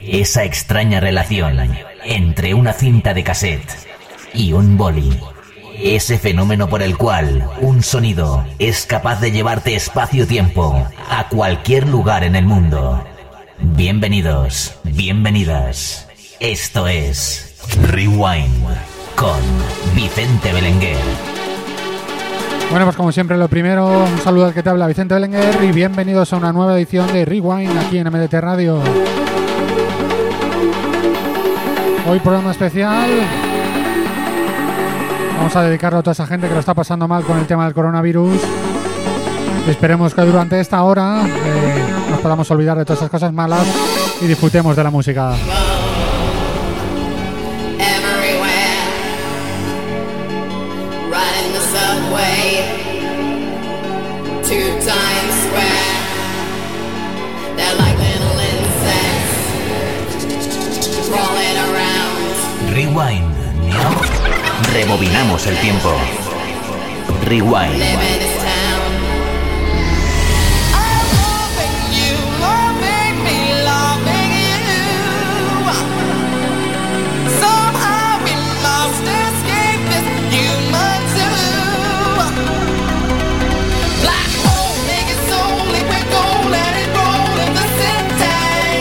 Esa extraña relación entre una cinta de cassette y un boli. Ese fenómeno por el cual un sonido es capaz de llevarte espacio-tiempo a cualquier lugar en el mundo. Bienvenidos, bienvenidas. Esto es Rewind con Vicente Belenguer. Bueno, pues como siempre, lo primero, un saludo al que te habla Vicente Belenguer y bienvenidos a una nueva edición de Rewind aquí en MDT Radio. Hoy programa especial. Vamos a dedicarlo a toda esa gente que lo está pasando mal con el tema del coronavirus. esperemos que durante esta hora eh, nos podamos olvidar de todas esas cosas malas y disfrutemos de la música. Rewind. Rebobinamos el tiempo. Rewind.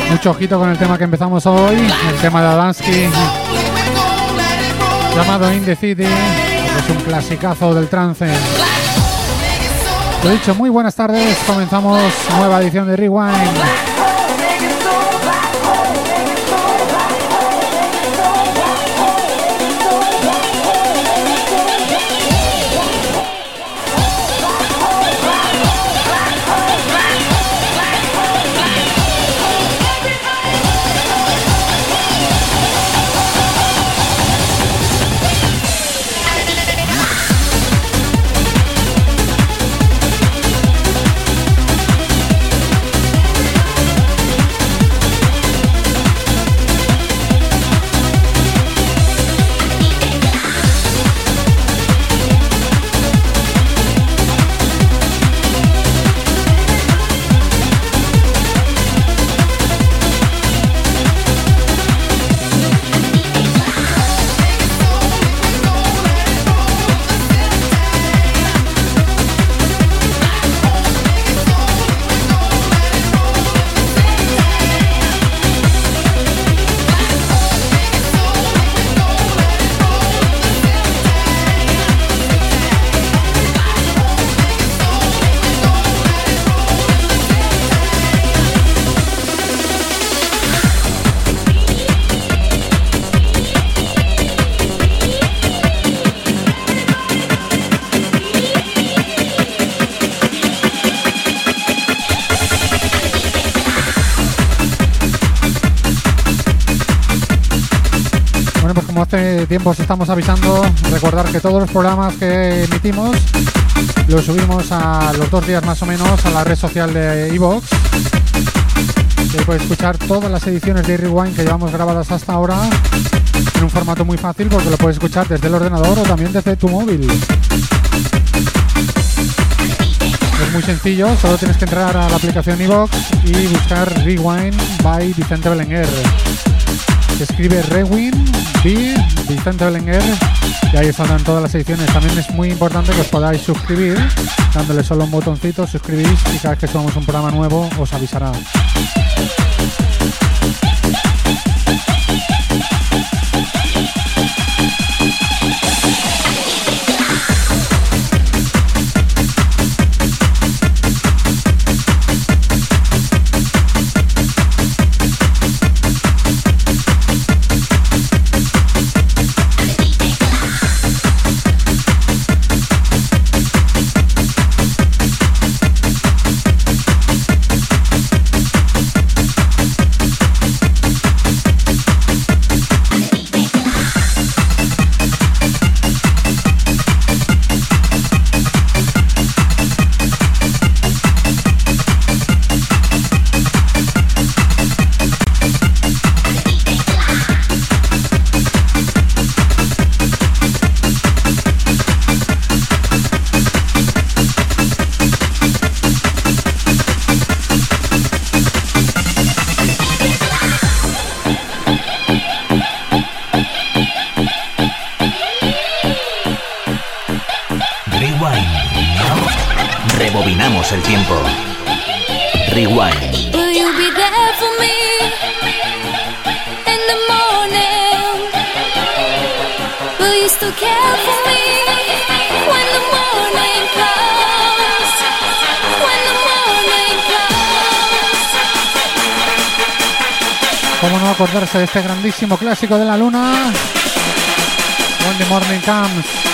Mucho ojito con el tema que empezamos hoy, el tema de Adansky llamado In the City, es un clasicazo del trance. Lo dicho, muy buenas tardes, comenzamos nueva edición de Rewind. Tiempo os estamos avisando, recordar que todos los programas que emitimos los subimos a los dos días más o menos a la red social de Evox. Que puedes escuchar todas las ediciones de Rewind que llevamos grabadas hasta ahora en un formato muy fácil porque lo puedes escuchar desde el ordenador o también desde tu móvil. Es muy sencillo, solo tienes que entrar a la aplicación Evox y buscar Rewind by Vicente Belenguer escribe Rewin, B, Vicente Belenguer, y ahí saldrán todas las ediciones. También es muy importante que os podáis suscribir, dándole solo un botoncito, suscribís y cada vez que subamos un programa nuevo os avisará. ¿Cómo no acordarse de este grandísimo clásico de la luna? When the morning comes.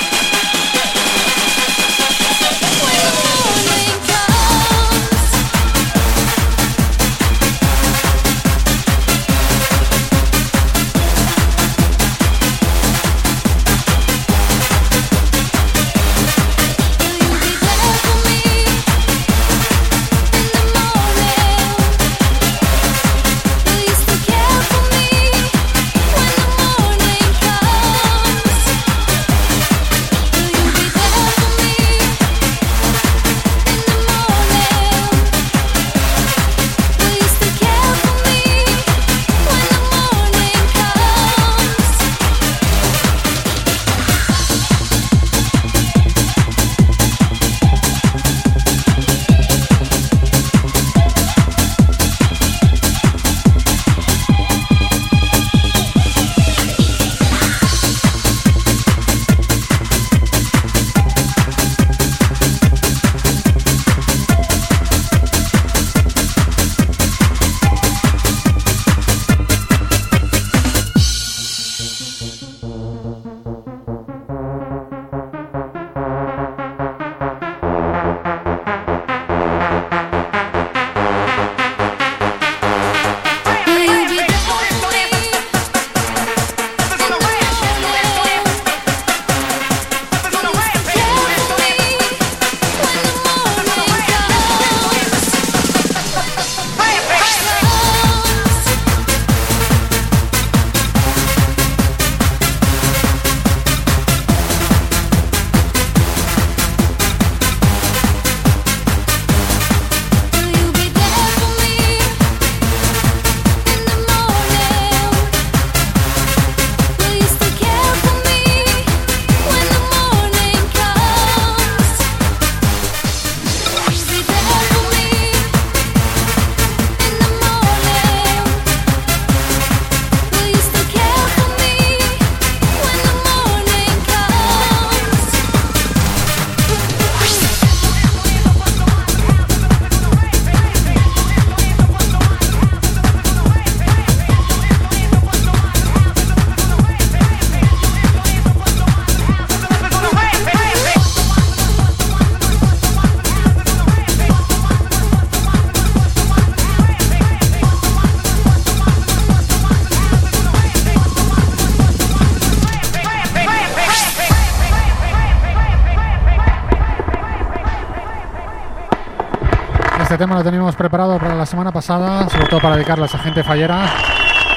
Este tema lo teníamos preparado para la semana pasada, sobre todo para dedicarlo a esa gente fallera.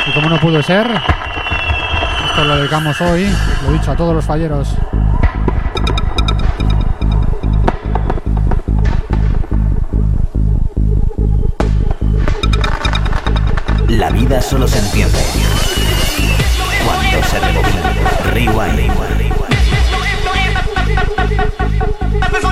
Y como no pudo ser, esto lo dedicamos hoy, lo dicho, a todos los falleros. La vida solo se entiende cuando se rebobina. Rewind. También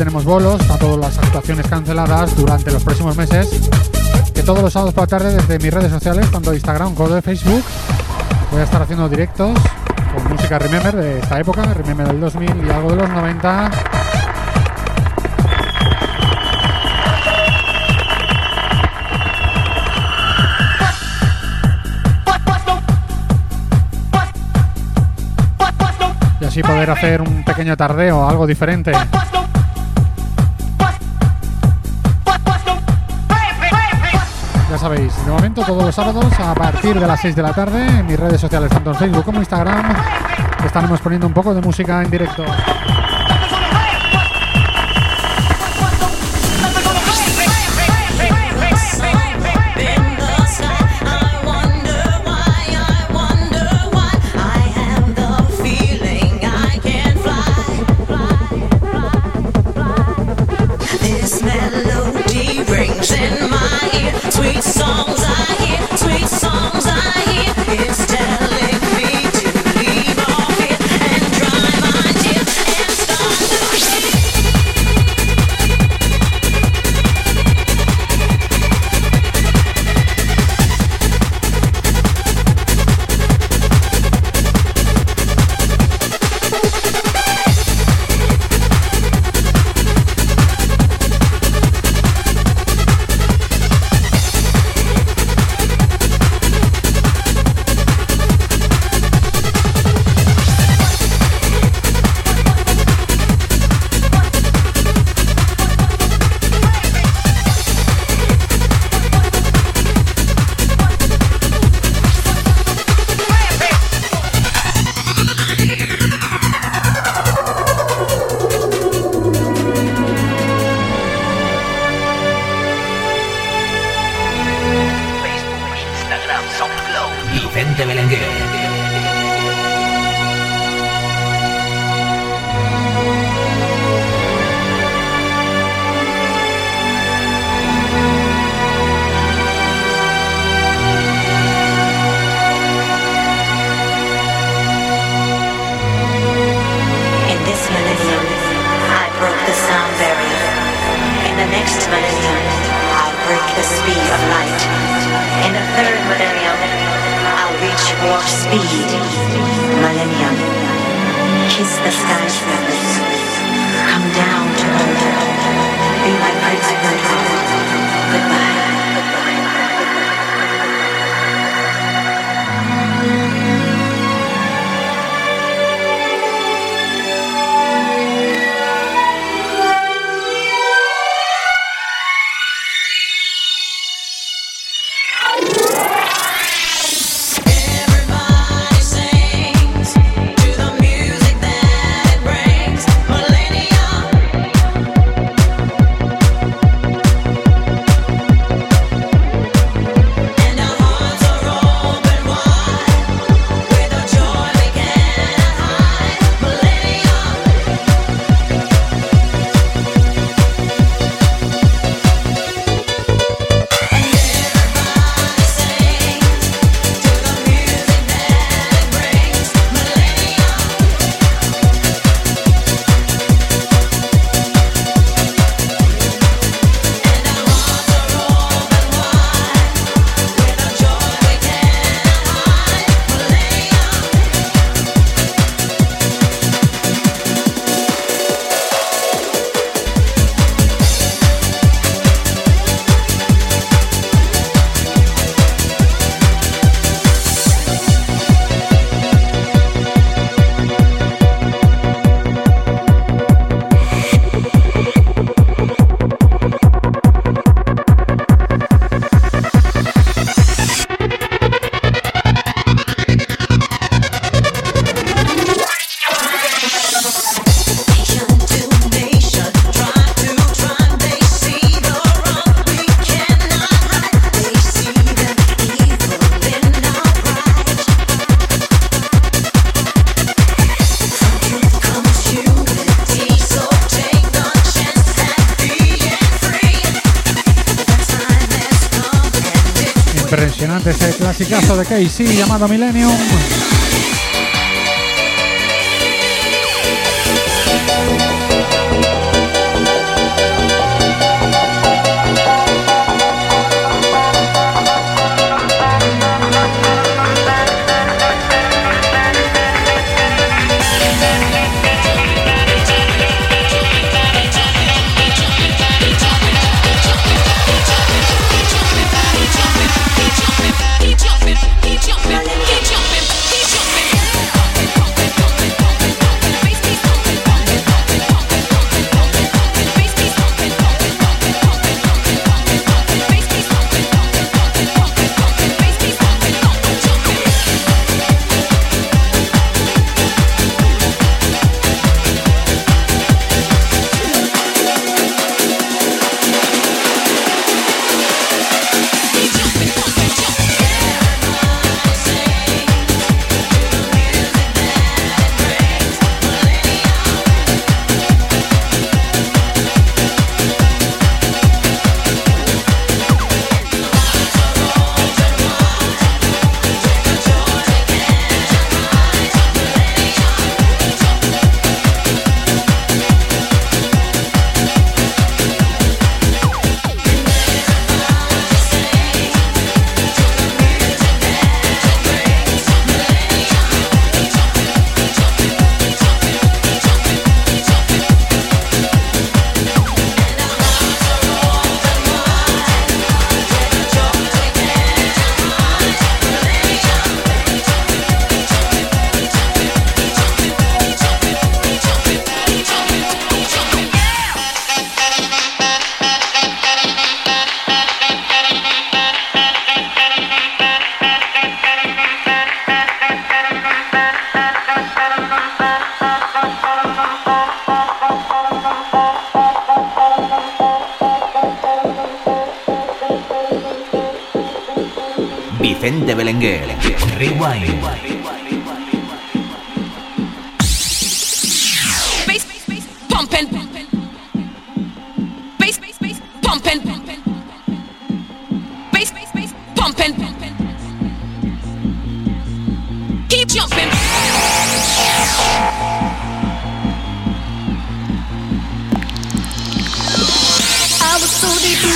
tenemos bolos a todas las actuaciones canceladas durante los próximos meses. Que todos los sábados por la tarde desde mis redes sociales, tanto Instagram como de Facebook, voy a estar haciendo directos con música Remember de esta época, Remember del 2000 y algo de los 90. Y así poder hacer un pequeño tardeo, algo diferente. sabéis, de momento todos los sábados a partir de las 6 de la tarde en mis redes sociales, tanto en Facebook como Instagram, estaremos poniendo un poco de música en directo. Speed, Millennium. Kiss the skyscrapers. Come down to Earth. Be my prince, my. Goodbye. antes el clasicazo de Casey llamado Millennium.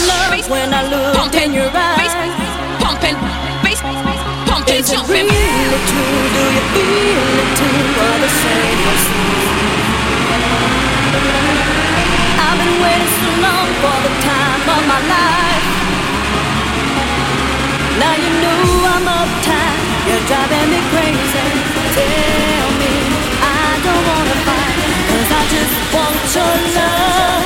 Love when I looked pumping, in your eyes. pumping, bass, pumping, Is it jumping. really true? do you feel it too, or the same as I've been waiting so long for the time of my life Now you know I'm uptight, you're driving me crazy Tell me, I don't wanna fight. Cause I just want your love.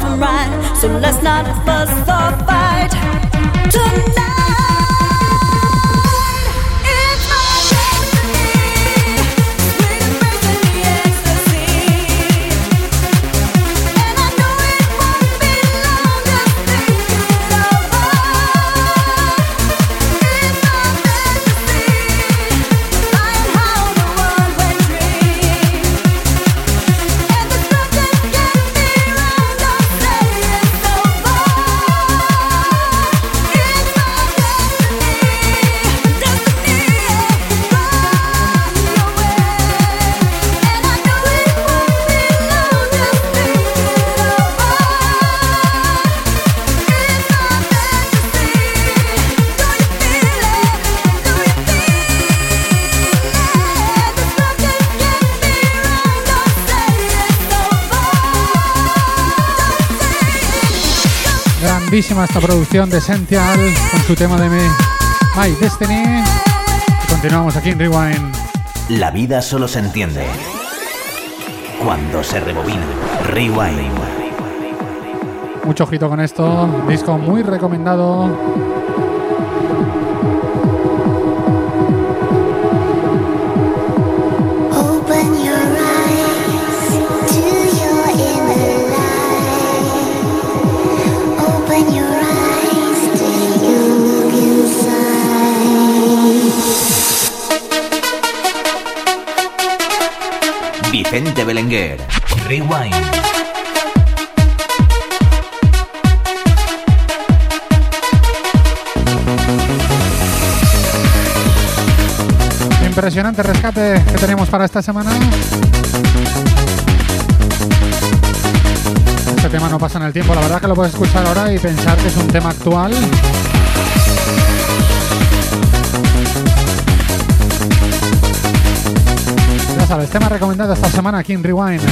So let's not fuss or fight Grandísima esta producción de Essential con su tema de Me, My Destiny. Y continuamos aquí en Rewind. La vida solo se entiende cuando se rebobina. Rewind. Mucho ojito con esto. Disco muy recomendado. Vicente Belenguer. Rewind. Impresionante rescate que tenemos para esta semana. Este tema no pasa en el tiempo, la verdad que lo puedes escuchar ahora y pensar que es un tema actual. Ya sabes, tema recomendado esta semana aquí en Rewind.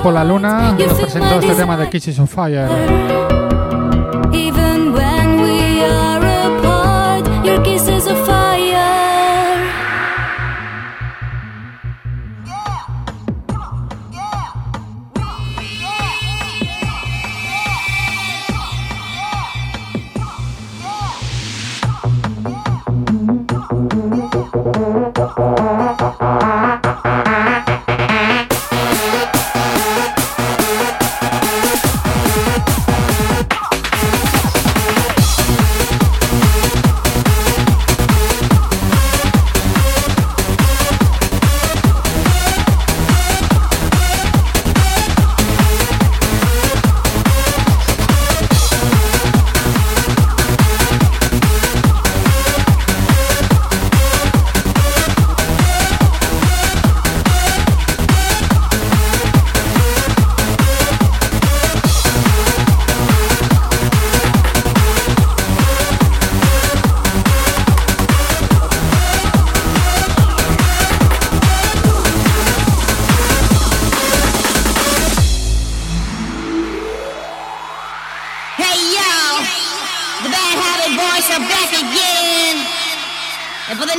Grupo La Luna nos presentó este tema de Kisses of Fire.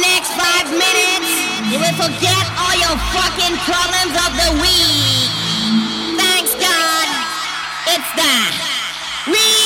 next five minutes, you will forget all your fucking problems of the week. Thanks, God. It's that the